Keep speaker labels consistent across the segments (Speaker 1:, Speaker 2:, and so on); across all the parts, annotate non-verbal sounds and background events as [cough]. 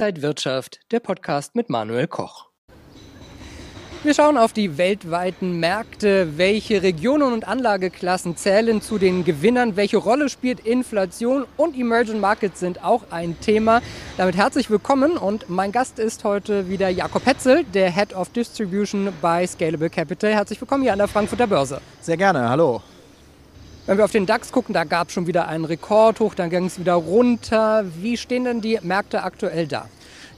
Speaker 1: Inside Wirtschaft, der Podcast mit Manuel Koch. Wir schauen auf die weltweiten Märkte. Welche Regionen und Anlageklassen zählen zu den Gewinnern? Welche Rolle spielt Inflation und Emerging Markets sind auch ein Thema. Damit herzlich willkommen und mein Gast ist heute wieder Jakob Hetzel, der Head of Distribution bei Scalable Capital. Herzlich willkommen hier an der Frankfurter Börse.
Speaker 2: Sehr gerne, hallo.
Speaker 1: Wenn wir auf den DAX gucken, da gab es schon wieder einen Rekord hoch, dann ging es wieder runter. Wie stehen denn die Märkte aktuell da?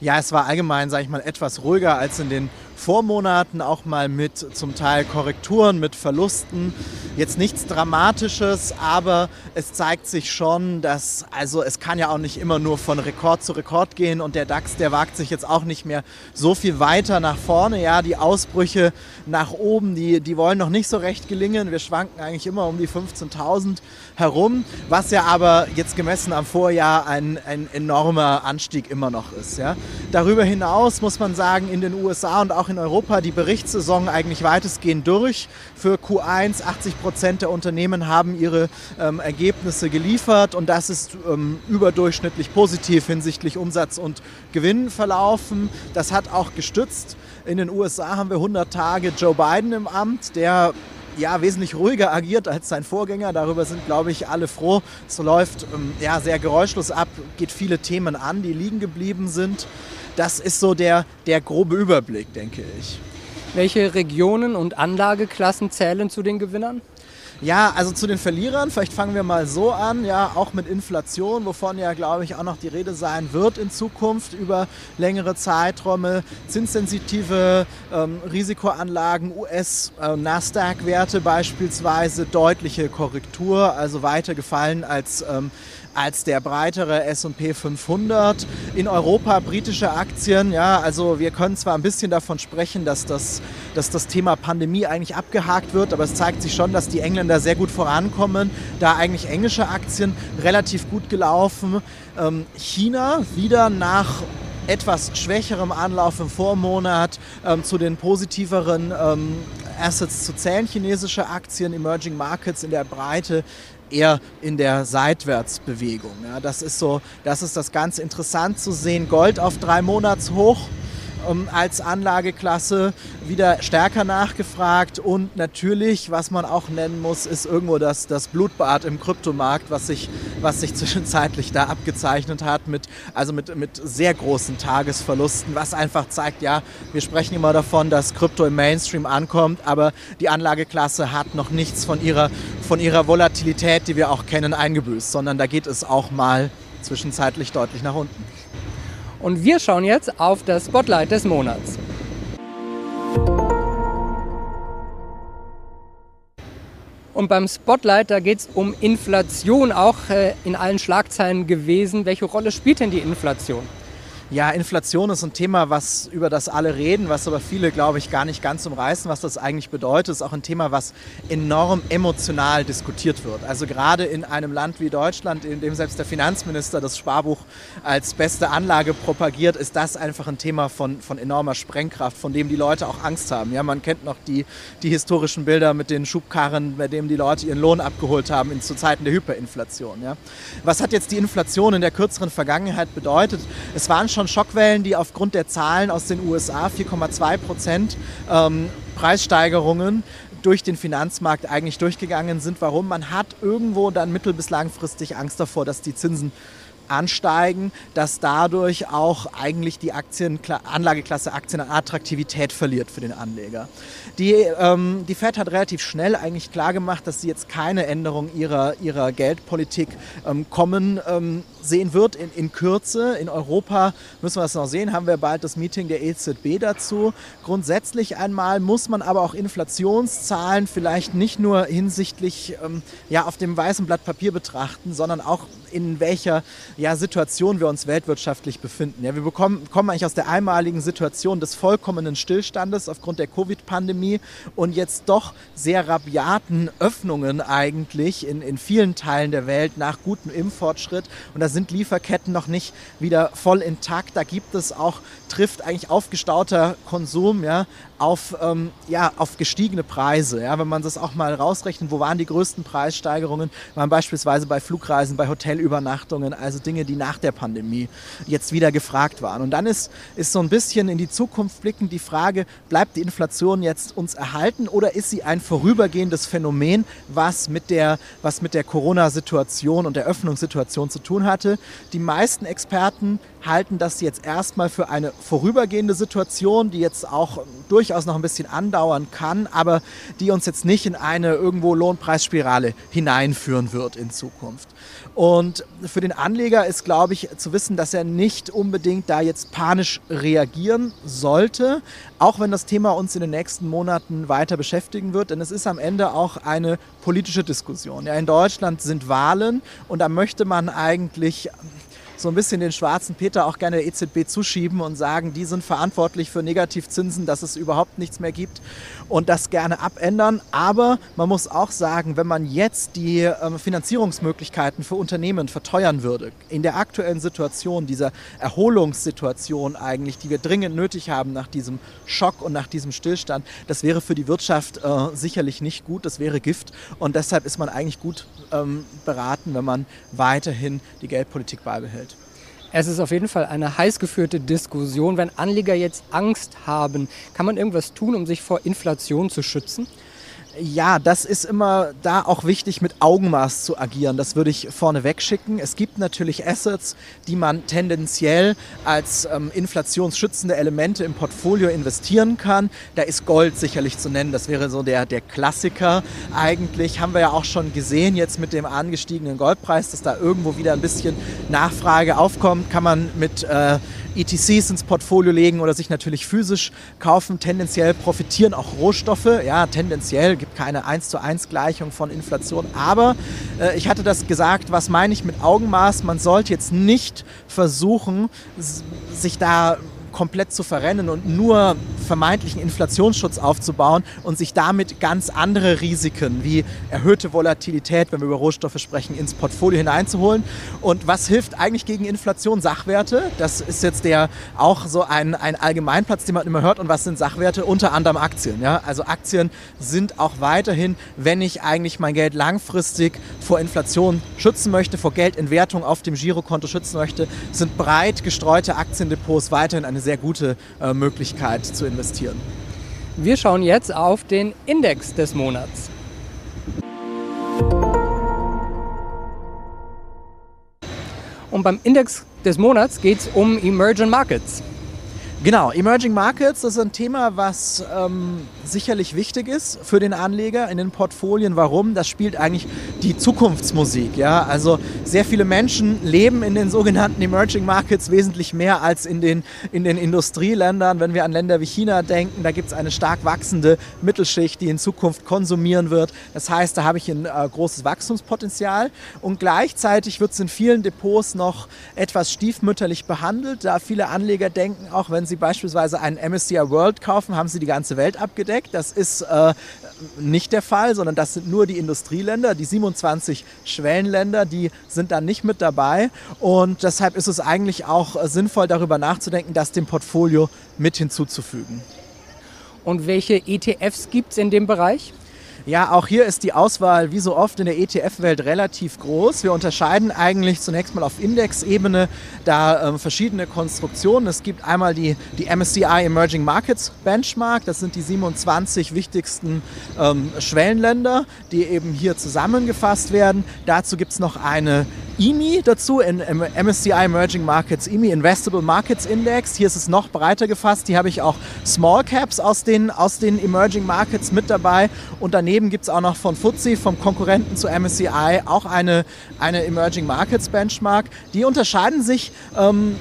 Speaker 2: Ja, es war allgemein, sage ich mal, etwas ruhiger als in den Vormonaten, auch mal mit zum Teil Korrekturen, mit Verlusten. Jetzt nichts Dramatisches, aber es zeigt sich schon, dass, also es kann ja auch nicht immer nur von Rekord zu Rekord gehen und der DAX, der wagt sich jetzt auch nicht mehr so viel weiter nach vorne. Ja, die Ausbrüche nach oben, die, die wollen noch nicht so recht gelingen. Wir schwanken eigentlich immer um die 15.000 herum, was ja aber jetzt gemessen am Vorjahr ein, ein enormer Anstieg immer noch ist. Ja. Darüber hinaus muss man sagen, in den USA und auch in Europa die Berichtssaison eigentlich weitestgehend durch. Für Q1 80 Prozent der Unternehmen haben ihre ähm, Ergebnisse geliefert und das ist ähm, überdurchschnittlich positiv hinsichtlich Umsatz und Gewinn verlaufen. Das hat auch gestützt. In den USA haben wir 100 Tage Joe Biden im Amt, der ja, wesentlich ruhiger agiert als sein Vorgänger. Darüber sind, glaube ich, alle froh. Es läuft ähm, ja, sehr geräuschlos ab, geht viele Themen an, die liegen geblieben sind. Das ist so der, der grobe Überblick, denke ich.
Speaker 1: Welche Regionen und Anlageklassen zählen zu den Gewinnern?
Speaker 2: Ja, also zu den Verlierern, vielleicht fangen wir mal so an, ja, auch mit Inflation, wovon ja, glaube ich, auch noch die Rede sein wird in Zukunft über längere Zeiträume, zinssensitive ähm, Risikoanlagen, US-Nasdaq-Werte äh, beispielsweise, deutliche Korrektur, also weiter gefallen als ähm, als der breitere S&P 500. In Europa britische Aktien, ja, also wir können zwar ein bisschen davon sprechen, dass das, dass das Thema Pandemie eigentlich abgehakt wird, aber es zeigt sich schon, dass die Engländer sehr gut vorankommen. Da eigentlich englische Aktien relativ gut gelaufen. Ähm, China wieder nach etwas schwächerem Anlauf im Vormonat ähm, zu den positiveren ähm, Assets zu zählen. Chinesische Aktien, Emerging Markets in der Breite eher in der Seitwärtsbewegung. Ja, das ist so, das ist das ganz interessant zu sehen. Gold auf drei Monats hoch ähm, als Anlageklasse wieder stärker nachgefragt und natürlich, was man auch nennen muss, ist irgendwo das, das Blutbad im Kryptomarkt, was sich, was sich [laughs] zwischenzeitlich da abgezeichnet hat, mit, also mit, mit sehr großen Tagesverlusten, was einfach zeigt, ja, wir sprechen immer davon, dass Krypto im Mainstream ankommt, aber die Anlageklasse hat noch nichts von ihrer, von ihrer Volatilität, die wir auch kennen, eingebüßt, sondern da geht es auch mal zwischenzeitlich deutlich nach unten.
Speaker 1: Und wir schauen jetzt auf das Spotlight des Monats. Und beim Spotlight, da geht es um Inflation, auch äh, in allen Schlagzeilen gewesen. Welche Rolle spielt denn die Inflation?
Speaker 2: Ja, Inflation ist ein Thema, was über das alle reden, was aber viele, glaube ich, gar nicht ganz umreißen, was das eigentlich bedeutet. Ist auch ein Thema, was enorm emotional diskutiert wird. Also gerade in einem Land wie Deutschland, in dem selbst der Finanzminister das Sparbuch als beste Anlage propagiert, ist das einfach ein Thema von, von enormer Sprengkraft, von dem die Leute auch Angst haben. Ja, man kennt noch die, die historischen Bilder mit den Schubkarren, bei denen die Leute ihren Lohn abgeholt haben in, zu Zeiten der Hyperinflation. Ja. Was hat jetzt die Inflation in der kürzeren Vergangenheit bedeutet? Es waren schon schon Schockwellen, die aufgrund der Zahlen aus den USA 4,2 Prozent ähm, Preissteigerungen durch den Finanzmarkt eigentlich durchgegangen sind. Warum? Man hat irgendwo dann mittel- bis langfristig Angst davor, dass die Zinsen ansteigen, dass dadurch auch eigentlich die Aktien, Anlageklasse Aktien an Attraktivität verliert für den Anleger. Die, ähm, die Fed hat relativ schnell eigentlich klargemacht, dass sie jetzt keine Änderung ihrer, ihrer Geldpolitik ähm, kommen ähm, sehen wird in, in Kürze. In Europa müssen wir das noch sehen, haben wir bald das Meeting der EZB dazu. Grundsätzlich einmal muss man aber auch Inflationszahlen vielleicht nicht nur hinsichtlich ähm, ja, auf dem weißen Blatt Papier betrachten, sondern auch in welcher ja, Situation wir uns weltwirtschaftlich befinden. Ja, wir bekommen, kommen eigentlich aus der einmaligen Situation des vollkommenen Stillstandes aufgrund der Covid-Pandemie und jetzt doch sehr rabiaten Öffnungen eigentlich in, in vielen Teilen der Welt nach gutem Impffortschritt. Und da sind Lieferketten noch nicht wieder voll intakt. Da gibt es auch, trifft eigentlich aufgestauter Konsum ja, auf, ähm, ja, auf gestiegene Preise. Ja. Wenn man das auch mal rausrechnet, wo waren die größten Preissteigerungen, waren beispielsweise bei Flugreisen, bei Hotel Hotelübernachtungen, also Dinge, die nach der Pandemie jetzt wieder gefragt waren. Und dann ist, ist so ein bisschen in die Zukunft blickend die Frage, bleibt die Inflation jetzt uns erhalten oder ist sie ein vorübergehendes Phänomen, was mit der, was mit der Corona-Situation und der Öffnungssituation zu tun hatte? Die meisten Experten halten das jetzt erstmal für eine vorübergehende Situation, die jetzt auch durchaus noch ein bisschen andauern kann, aber die uns jetzt nicht in eine irgendwo Lohnpreisspirale hineinführen wird in Zukunft. Und für den Anleger ist, glaube ich, zu wissen, dass er nicht unbedingt da jetzt panisch reagieren sollte, auch wenn das Thema uns in den nächsten Monaten weiter beschäftigen wird. Denn es ist am Ende auch eine politische Diskussion. Ja, in Deutschland sind Wahlen und da möchte man eigentlich so ein bisschen den schwarzen Peter auch gerne der EZB zuschieben und sagen, die sind verantwortlich für Negativzinsen, dass es überhaupt nichts mehr gibt und das gerne abändern. Aber man muss auch sagen, wenn man jetzt die ähm, Finanzierungsmöglichkeiten für Unternehmen verteuern würde, in der aktuellen Situation, dieser Erholungssituation eigentlich, die wir dringend nötig haben nach diesem Schock und nach diesem Stillstand, das wäre für die Wirtschaft äh, sicherlich nicht gut, das wäre Gift. Und deshalb ist man eigentlich gut ähm, beraten, wenn man weiterhin die Geldpolitik beibehält.
Speaker 1: Es ist auf jeden Fall eine heiß geführte Diskussion. Wenn Anleger jetzt Angst haben, kann man irgendwas tun, um sich vor Inflation zu schützen?
Speaker 2: Ja, das ist immer da auch wichtig, mit Augenmaß zu agieren. Das würde ich vorne wegschicken. Es gibt natürlich Assets, die man tendenziell als ähm, inflationsschützende Elemente im Portfolio investieren kann. Da ist Gold sicherlich zu nennen. Das wäre so der, der Klassiker. Eigentlich haben wir ja auch schon gesehen, jetzt mit dem angestiegenen Goldpreis, dass da irgendwo wieder ein bisschen Nachfrage aufkommt. Kann man mit äh, ETCs ins Portfolio legen oder sich natürlich physisch kaufen. Tendenziell profitieren auch Rohstoffe. Ja, tendenziell gibt keine 1 zu 1 Gleichung von Inflation. Aber äh, ich hatte das gesagt, was meine ich mit Augenmaß? Man sollte jetzt nicht versuchen, sich da komplett zu verrennen und nur vermeintlichen Inflationsschutz aufzubauen und sich damit ganz andere Risiken wie erhöhte Volatilität, wenn wir über Rohstoffe sprechen, ins Portfolio hineinzuholen. Und was hilft eigentlich gegen Inflation? Sachwerte. Das ist jetzt der auch so ein, ein Allgemeinplatz, den man immer hört. Und was sind Sachwerte? Unter anderem Aktien. Ja? Also Aktien sind auch weiterhin, wenn ich eigentlich mein Geld langfristig vor Inflation schützen möchte, vor Geldentwertung auf dem Girokonto schützen möchte, sind breit gestreute Aktiendepots weiterhin eine sehr gute äh, Möglichkeit zu investieren.
Speaker 1: Wir schauen jetzt auf den Index des Monats. Und beim Index des Monats geht es um Emerging Markets.
Speaker 2: Genau, Emerging Markets das ist ein Thema, was ähm, sicherlich wichtig ist für den Anleger in den Portfolien. Warum? Das spielt eigentlich die Zukunftsmusik. Ja? Also sehr viele Menschen leben in den sogenannten Emerging Markets wesentlich mehr als in den, in den Industrieländern. Wenn wir an Länder wie China denken, da gibt es eine stark wachsende Mittelschicht, die in Zukunft konsumieren wird. Das heißt, da habe ich ein äh, großes Wachstumspotenzial. Und gleichzeitig wird es in vielen Depots noch etwas stiefmütterlich behandelt, da viele Anleger denken, auch wenn sie Sie beispielsweise einen MSCI World kaufen, haben Sie die ganze Welt abgedeckt. Das ist äh, nicht der Fall, sondern das sind nur die Industrieländer, die 27 Schwellenländer, die sind dann nicht mit dabei. Und deshalb ist es eigentlich auch sinnvoll, darüber nachzudenken, das dem Portfolio mit hinzuzufügen.
Speaker 1: Und welche ETFs gibt es in dem Bereich?
Speaker 2: Ja, auch hier ist die Auswahl wie so oft in der ETF-Welt relativ groß. Wir unterscheiden eigentlich zunächst mal auf Indexebene da ähm, verschiedene Konstruktionen. Es gibt einmal die, die MSCI Emerging Markets Benchmark. Das sind die 27 wichtigsten ähm, Schwellenländer, die eben hier zusammengefasst werden. Dazu gibt es noch eine IMI dazu, in MSCI Emerging Markets, IMI Investable Markets Index. Hier ist es noch breiter gefasst. Hier habe ich auch Small Caps aus den, aus den Emerging Markets mit dabei. Und daneben gibt es auch noch von FTSE, vom Konkurrenten zu MSCI, auch eine, eine Emerging Markets Benchmark. Die unterscheiden sich ähm,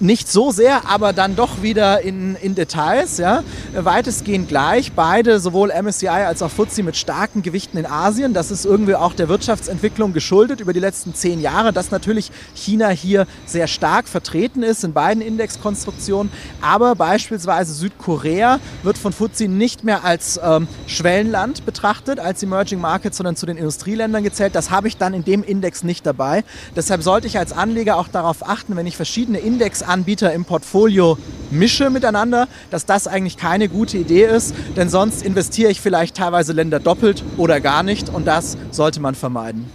Speaker 2: nicht so sehr, aber dann doch wieder in, in Details. Ja. Weitestgehend gleich. Beide, sowohl MSCI als auch FTSE mit starken Gewichten in Asien. Das ist irgendwie auch der Wirtschaftsentwicklung geschuldet über die letzten zehn Jahre, dass natürlich China hier sehr stark vertreten ist in beiden Indexkonstruktionen. Aber beispielsweise Südkorea wird von FTSE nicht mehr als ähm, Schwellenland betrachtet, als Emerging Market, sondern zu den Industrieländern gezählt. Das habe ich dann in dem Index nicht dabei. Deshalb sollte ich als Anleger auch darauf achten, wenn ich verschiedene Index Anbieter im Portfolio mische miteinander, dass das eigentlich keine gute Idee ist, denn sonst investiere ich vielleicht teilweise Länder doppelt oder gar nicht und das sollte man vermeiden.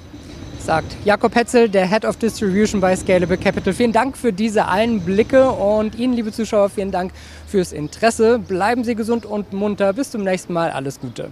Speaker 1: sagt Jakob Hetzel, der Head of Distribution bei Scalable Capital. Vielen Dank für diese Einblicke und Ihnen, liebe Zuschauer, vielen Dank fürs Interesse. Bleiben Sie gesund und munter. Bis zum nächsten Mal. Alles Gute.